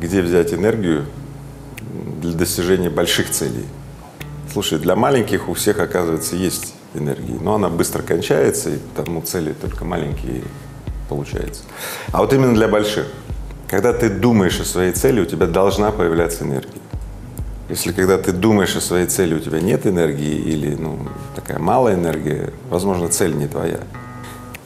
где взять энергию для достижения больших целей. Слушай, для маленьких у всех, оказывается, есть энергии, но она быстро кончается, и потому цели только маленькие получаются. А вот именно для больших. Когда ты думаешь о своей цели, у тебя должна появляться энергия. Если когда ты думаешь о своей цели, у тебя нет энергии или ну, такая малая энергия, возможно, цель не твоя.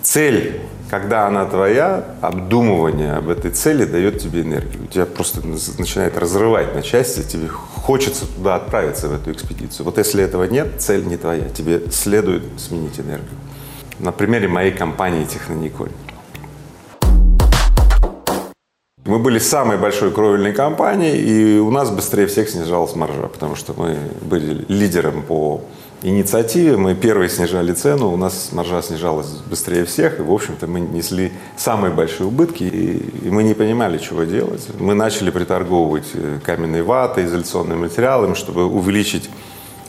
Цель, когда она твоя, обдумывание об этой цели дает тебе энергию. У тебя просто начинает разрывать на части, тебе хочется туда отправиться, в эту экспедицию. Вот если этого нет, цель не твоя, тебе следует сменить энергию. На примере моей компании Технониколь. Мы были самой большой кровельной компанией, и у нас быстрее всех снижалась маржа, потому что мы были лидером по инициативе, мы первые снижали цену, у нас маржа снижалась быстрее всех, и, в общем-то, мы несли самые большие убытки, и, и мы не понимали, чего делать. Мы начали приторговывать э, каменной ватой, изоляционными материалами, чтобы увеличить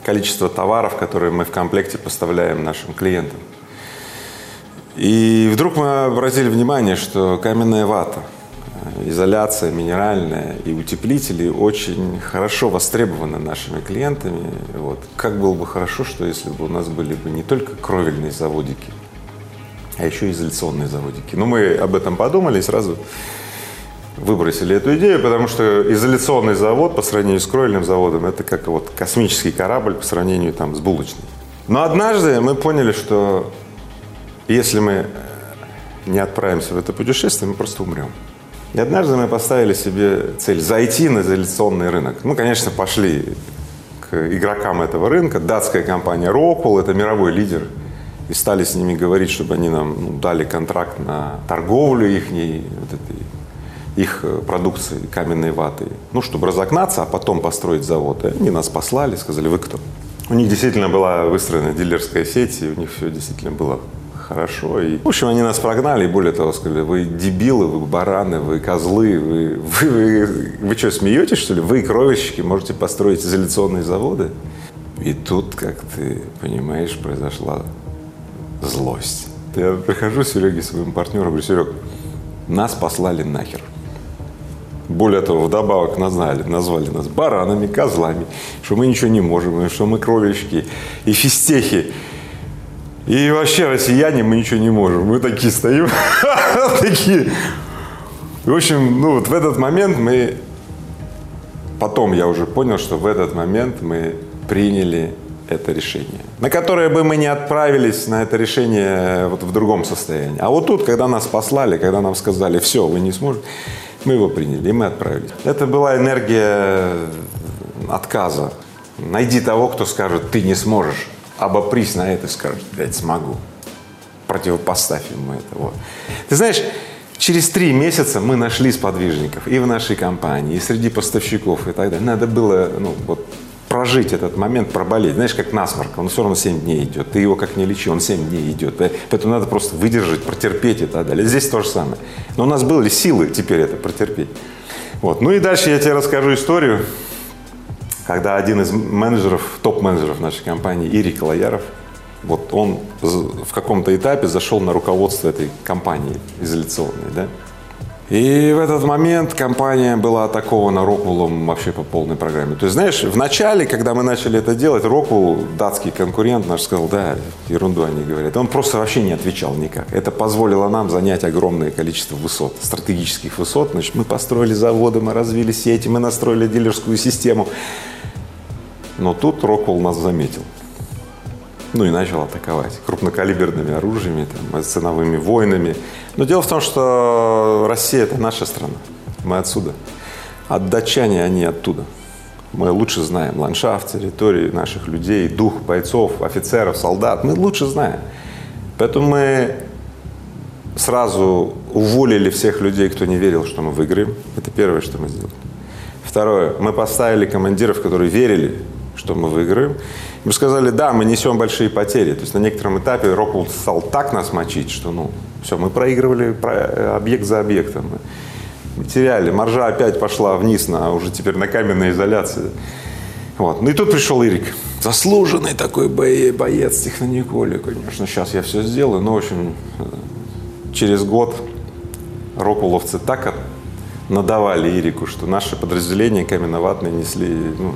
количество товаров, которые мы в комплекте поставляем нашим клиентам. И вдруг мы обратили внимание, что каменная вата – изоляция минеральная и утеплители очень хорошо востребованы нашими клиентами. Вот. Как было бы хорошо, что если бы у нас были бы не только кровельные заводики, а еще изоляционные заводики. Но мы об этом подумали и сразу выбросили эту идею, потому что изоляционный завод по сравнению с кровельным заводом это как вот космический корабль по сравнению там с булочным. Но однажды мы поняли, что если мы не отправимся в это путешествие, мы просто умрем. И однажды мы поставили себе цель зайти на изоляционный рынок. Мы, конечно, пошли к игрокам этого рынка. Датская компания Rockwell, это мировой лидер. И стали с ними говорить, чтобы они нам ну, дали контракт на торговлю их, вот этой, их продукции каменной ваты. Ну, чтобы разогнаться, а потом построить завод. И они нас послали, сказали, вы кто? У них действительно была выстроена дилерская сеть, и у них все действительно было хорошо. И, в общем, они нас прогнали, и более того, сказали, вы дебилы, вы бараны, вы козлы, вы, вы, вы, вы что, смеетесь, что ли? Вы, кровельщики, можете построить изоляционные заводы? И тут, как ты понимаешь, произошла злость. Я прихожу Сереге, своему партнеру, говорю, Серег, нас послали нахер. Более того, вдобавок назвали, назвали нас баранами, козлами, что мы ничего не можем, что мы кровельщики и фистехи. И вообще россияне мы ничего не можем. Мы такие стоим, такие. В общем, ну вот в этот момент мы, потом я уже понял, что в этот момент мы приняли это решение, на которое бы мы не отправились на это решение вот в другом состоянии. А вот тут, когда нас послали, когда нам сказали, все, вы не сможете, мы его приняли, и мы отправились. Это была энергия отказа. Найди того, кто скажет, ты не сможешь обопрись на это и скажешь, блядь, смогу. Противопоставь ему это. Вот. Ты знаешь, через три месяца мы нашли сподвижников и в нашей компании, и среди поставщиков и так далее. Надо было ну, вот, прожить этот момент, проболеть. Знаешь, как насморк, он все равно 7 дней идет. Ты его как не лечи, он 7 дней идет. Поэтому надо просто выдержать, протерпеть и так далее. Здесь то же самое. Но у нас были силы теперь это протерпеть. Вот. Ну и дальше я тебе расскажу историю когда один из менеджеров, топ-менеджеров нашей компании, Ирик Лояров, вот он в каком-то этапе зашел на руководство этой компании изоляционной, да, и в этот момент компания была атакована Роквеллом вообще по полной программе. То есть, знаешь, в начале, когда мы начали это делать, Роквелл, датский конкурент наш, сказал, да, ерунду они говорят. Он просто вообще не отвечал никак. Это позволило нам занять огромное количество высот, стратегических высот. Значит, мы построили заводы, мы развили сети, мы настроили дилерскую систему. Но тут Роквелл нас заметил. Ну и начал атаковать крупнокалиберными оружиями, там, ценовыми войнами. Но дело в том, что Россия – это наша страна. Мы отсюда. А датчане, они оттуда. Мы лучше знаем ландшафт, территории наших людей, дух бойцов, офицеров, солдат. Мы лучше знаем. Поэтому мы сразу уволили всех людей, кто не верил, что мы выиграем. Это первое, что мы сделали. Второе. Мы поставили командиров, которые верили, что мы выиграем. Мы сказали, да, мы несем большие потери. То есть на некотором этапе Роквелл стал так нас мочить, что, ну, все, мы проигрывали объект за объектом. Мы теряли. Маржа опять пошла вниз, на, уже теперь на каменной изоляции. Вот. Ну и тут пришел Ирик. Заслуженный такой боец технониколи, конечно. Сейчас я все сделаю. Но, в общем, через год рокуловцы так надавали Ирику, что наши подразделения каменноватные несли ну,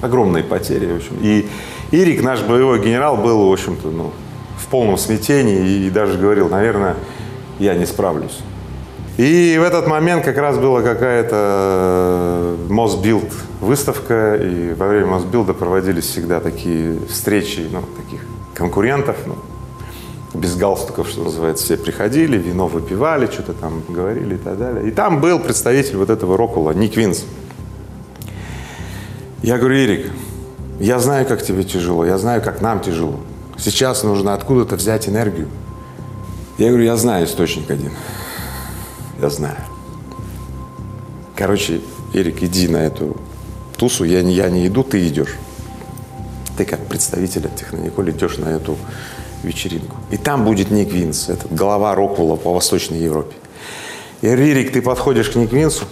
огромные потери, в общем. И Ирик, наш боевой генерал, был, в общем-то, ну, в полном смятении и даже говорил, наверное, я не справлюсь. И в этот момент как раз была какая-то э, Мосбилд выставка, и во время Мосбилда проводились всегда такие встречи, ну, таких конкурентов, ну, без галстуков, что называется, все приходили, вино выпивали, что-то там говорили и так далее. И там был представитель вот этого Рокула, Ник Винс. Я говорю, Ирик, я знаю, как тебе тяжело, я знаю, как нам тяжело. Сейчас нужно откуда-то взять энергию. Я говорю, я знаю источник один. Я знаю. Короче, Эрик, иди на эту тусу, я не, я не иду, ты идешь. Ты как представитель от Технониколь идешь на эту вечеринку. И там будет Ник Винс, этот глава Роквелла по Восточной Европе. И Ририк, ты подходишь к Ник Винсу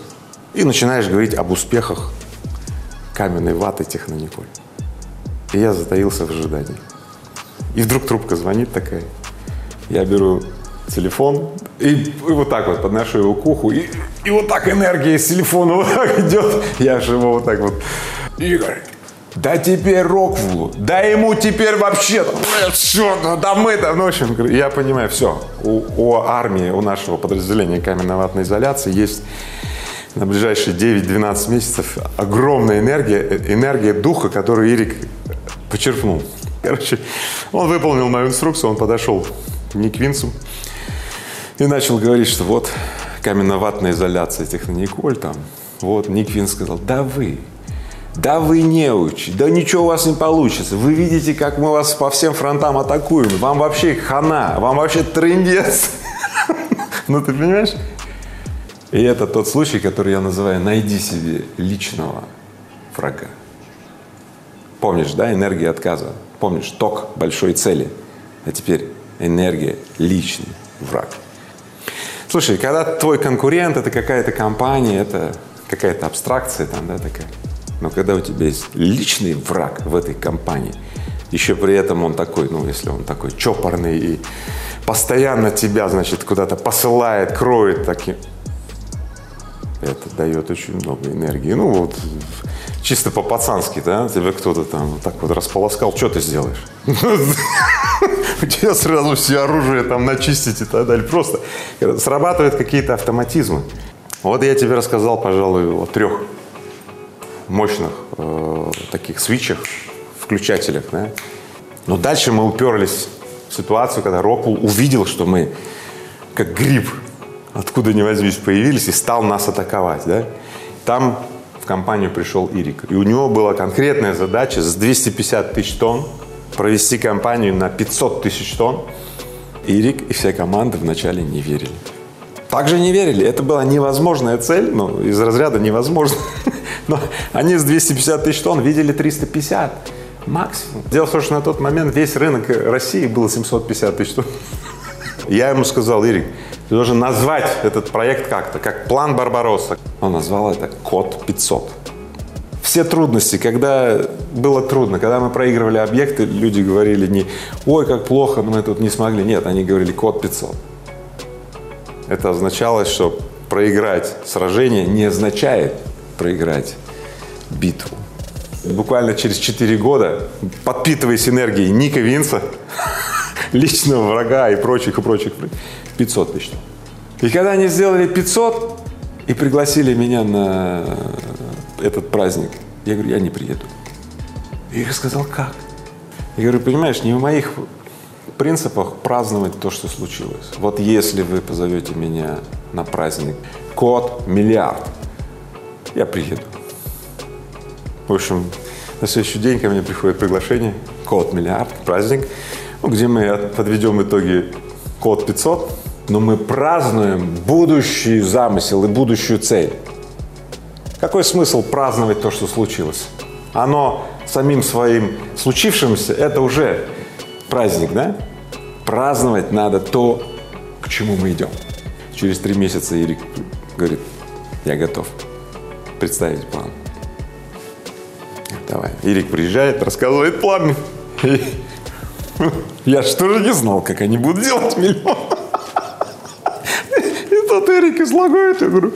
и начинаешь говорить об успехах каменной ваты Технониколь. И я затаился в ожидании. И вдруг трубка звонит такая. Я беру телефон и, и вот так вот подношу его к уху, и, и вот так энергия из телефона вот так идет. Я же его вот так вот. Игорь, да теперь Роквулу, да ему теперь вообще, все, да мы там, ну, в общем, я понимаю, все, у, у армии, у нашего подразделения каменно-ватной изоляции есть на ближайшие 9-12 месяцев огромная энергия, энергия духа, которую Ирик почерпнул. Короче, он выполнил мою инструкцию, он подошел к Ник Винсу и начал говорить, что вот каменно-ватная изоляция Технониколь там. Вот Ник Винс сказал, да вы, да вы не учи, да ничего у вас не получится. Вы видите, как мы вас по всем фронтам атакуем. Вам вообще хана, вам вообще трындец. Ну, ты понимаешь? И это тот случай, который я называю «найди себе личного врага». Помнишь, да, энергия отказа? Помнишь, ток большой цели. А теперь энергия личный враг. Слушай, когда твой конкурент, это какая-то компания, это какая-то абстракция там, да, такая. Но когда у тебя есть личный враг в этой компании, еще при этом он такой, ну, если он такой чопорный и постоянно тебя, значит, куда-то посылает, кроет таким, это дает очень много энергии. Ну, вот чисто по-пацански, да, тебя кто-то там вот так вот располоскал, что ты сделаешь? У тебя сразу все оружие там начистить и так далее. Просто срабатывают какие-то автоматизмы. Вот я тебе рассказал, пожалуй, о трех мощных э, таких свечах, включателях, да. Но дальше мы уперлись в ситуацию, когда Роквелл увидел, что мы как гриб откуда ни возьмись появились и стал нас атаковать, да. Там в компанию пришел Ирик. И у него была конкретная задача с 250 тысяч тонн провести компанию на 500 тысяч тонн. Ирик и вся команда вначале не верили. Также не верили. Это была невозможная цель, ну, из разряда невозможно. Но они с 250 тысяч тонн видели 350 максимум. Дело в том, что на тот момент весь рынок России был 750 тысяч тонн. Я ему сказал, Ирик, ты должен назвать этот проект как-то, как план Барбаросса. Он назвал это Код 500. Все трудности, когда было трудно, когда мы проигрывали объекты, люди говорили не «Ой, как плохо, мы тут не смогли». Нет, они говорили «Код 500». Это означало, что проиграть сражение не означает проиграть битву. Буквально через 4 года, подпитываясь энергией Ника Винса, личного врага и прочих, и прочих, 500 тысяч. И когда они сделали 500 и пригласили меня на этот праздник, я говорю, я не приеду. И я сказал, как? Я говорю, понимаешь, не в моих принципах праздновать то, что случилось. Вот если вы позовете меня на праздник код миллиард, я приеду. В общем, на следующий день ко мне приходит приглашение, код миллиард, праздник, ну, где мы подведем итоги код 500, но мы празднуем будущий замысел и будущую цель. Какой смысл праздновать то, что случилось? Оно самим своим случившимся, это уже праздник, да? Праздновать надо то, к чему мы идем. Через три месяца Ирик говорит, я готов представить план. Давай. Ирик приезжает, рассказывает план. Я же не знал, как они будут делать миллион. И тут Эрик излагает, я говорю,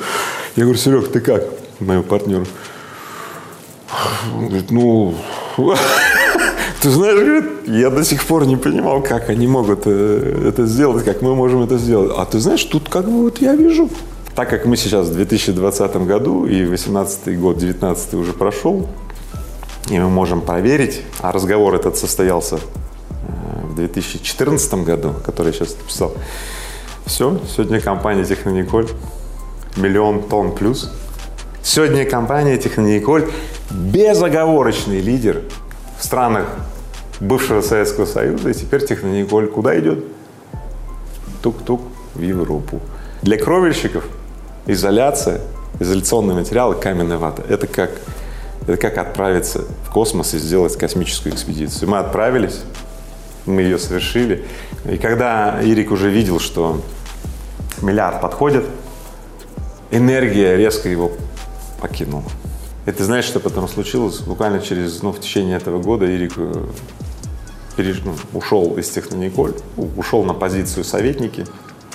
Я говорю, Серег, ты как? Моему партнеру. Он говорит, ну, ты знаешь, говорит, я до сих пор не понимал, как они могут э, это сделать, как мы можем это сделать. А ты знаешь, тут как бы вот я вижу, так как мы сейчас в 2020 году и 2018 год, 2019 уже прошел, и мы можем проверить, а разговор этот состоялся в 2014 году, который я сейчас написал. Все, сегодня компания Технониколь миллион тонн плюс. Сегодня компания Технониколь безоговорочный лидер в странах бывшего Советского Союза. И теперь Технониколь куда идет? Тук-тук в Европу. Для кровельщиков изоляция, изоляционные материалы, каменная вата – это как, это как отправиться в космос и сделать космическую экспедицию. Мы отправились, мы ее совершили. И когда Ирик уже видел, что миллиард подходит, энергия резко его покинула. И ты знаешь, что потом случилось? Буквально через, ну, в течение этого года Ирик э, переш, ну, ушел из Технониколь, ушел на позицию советники,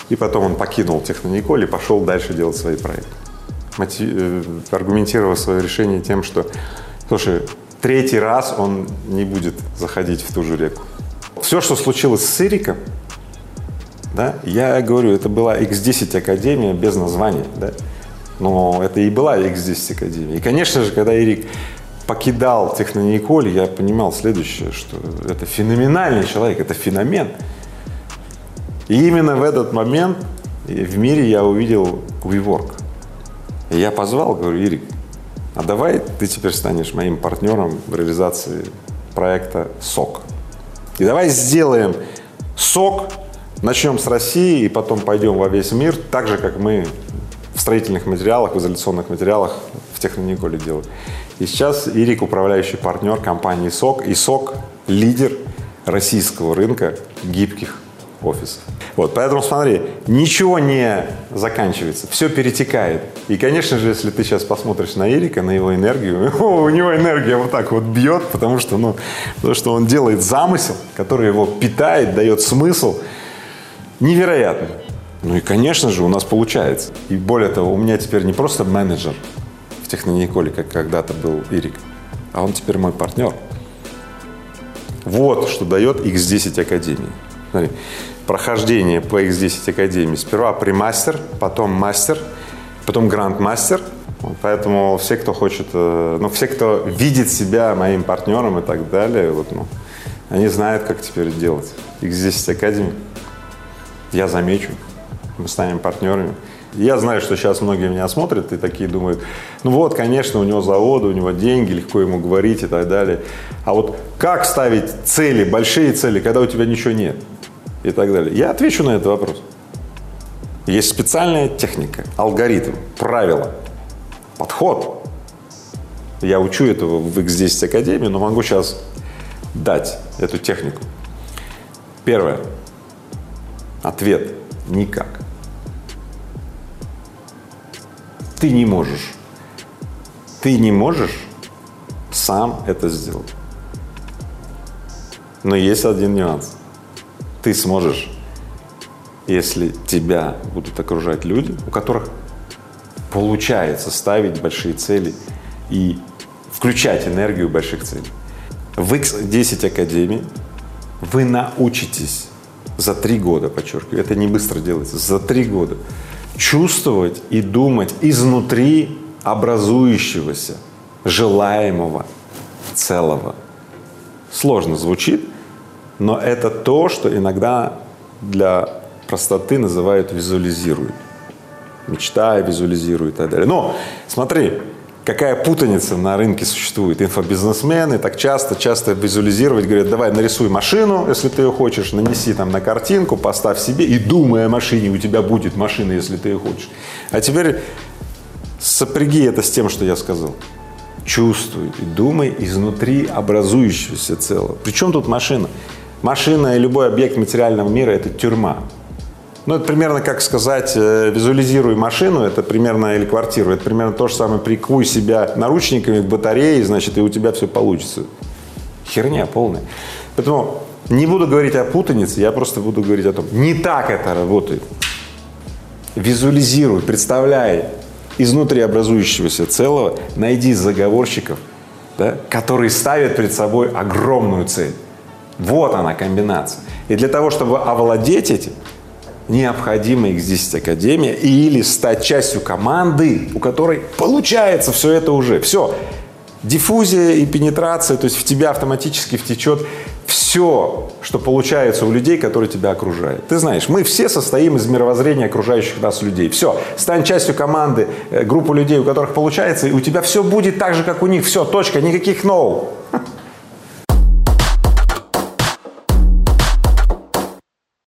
и потом он покинул Технониколь и пошел дальше делать свои проекты. Мотив, э, аргументировав свое решение тем, что, слушай, третий раз он не будет заходить в ту же реку. Все, что случилось с Ириком, да, я говорю, это была X10 Академия без названия, да, но это и была X10 Академия. И, конечно же, когда Ирик покидал Технониколь, я понимал следующее, что это феноменальный человек, это феномен. И именно в этот момент в мире я увидел WeWork. И я позвал, говорю, Ирик, а давай ты теперь станешь моим партнером в реализации проекта СОК. И давай сделаем СОК, начнем с России и потом пойдем во весь мир, так же, как мы в строительных материалах, в изоляционных материалах в Технониколе делают. И сейчас Ирик управляющий партнер компании СОК, и СОК лидер российского рынка гибких офисов. Вот, поэтому смотри, ничего не заканчивается, все перетекает. И, конечно же, если ты сейчас посмотришь на Эрика, на его энергию, у него энергия вот так вот бьет, потому что, ну, потому что он делает замысел, который его питает, дает смысл невероятный. Ну и, конечно же, у нас получается. И более того, у меня теперь не просто менеджер в Технониколе, как когда-то был Ирик, а он теперь мой партнер. Вот что дает X10 Академии. Смотри, прохождение по X10 Академии. Сперва примастер, потом мастер, потом гранд-мастер. Поэтому все, кто хочет, э, ну, все, кто видит себя моим партнером и так далее, вот, ну, они знают, как теперь делать. X10 Академии. Я замечу, мы станем партнерами. Я знаю, что сейчас многие меня смотрят и такие думают, ну вот, конечно, у него заводы, у него деньги, легко ему говорить и так далее. А вот как ставить цели, большие цели, когда у тебя ничего нет? И так далее. Я отвечу на этот вопрос. Есть специальная техника, алгоритм, правила, подход. Я учу этого в X10 Академии, но могу сейчас дать эту технику. Первое. Ответ – никак. Ты не можешь. Ты не можешь сам это сделать. Но есть один нюанс ты сможешь, если тебя будут окружать люди, у которых получается ставить большие цели и включать энергию больших целей. В X10 Академии вы научитесь за три года, подчеркиваю, это не быстро делается, за три года чувствовать и думать изнутри образующегося, желаемого, целого. Сложно звучит, но это то, что иногда для простоты называют визуализируют. Мечтая, визуализирует и так далее. Но смотри, какая путаница на рынке существует. Инфобизнесмены так часто, часто визуализировать, говорят, давай нарисуй машину, если ты ее хочешь, нанеси там на картинку, поставь себе и думай о машине, у тебя будет машина, если ты ее хочешь. А теперь сопряги это с тем, что я сказал. Чувствуй и думай изнутри образующегося целого. Причем тут машина? Машина и любой объект материального мира – это тюрьма. Ну, это примерно как сказать, э, визуализируй машину, это примерно, или квартиру, это примерно то же самое, прикуй себя наручниками к батарее, значит, и у тебя все получится. Херня полная. Поэтому не буду говорить о путанице, я просто буду говорить о том, не так это работает. Визуализируй, представляй изнутри образующегося целого найди заговорщиков, да, которые ставят перед собой огромную цель. Вот она комбинация. И для того, чтобы овладеть этим, необходимо X10 Академия или стать частью команды, у которой получается все это уже. Все. Диффузия и пенетрация, то есть в тебя автоматически втечет все, что получается у людей, которые тебя окружают. Ты знаешь, мы все состоим из мировоззрения окружающих нас людей. Все, стань частью команды, э, группы людей, у которых получается, и у тебя все будет так же, как у них. Все, точка, никаких ноу. No.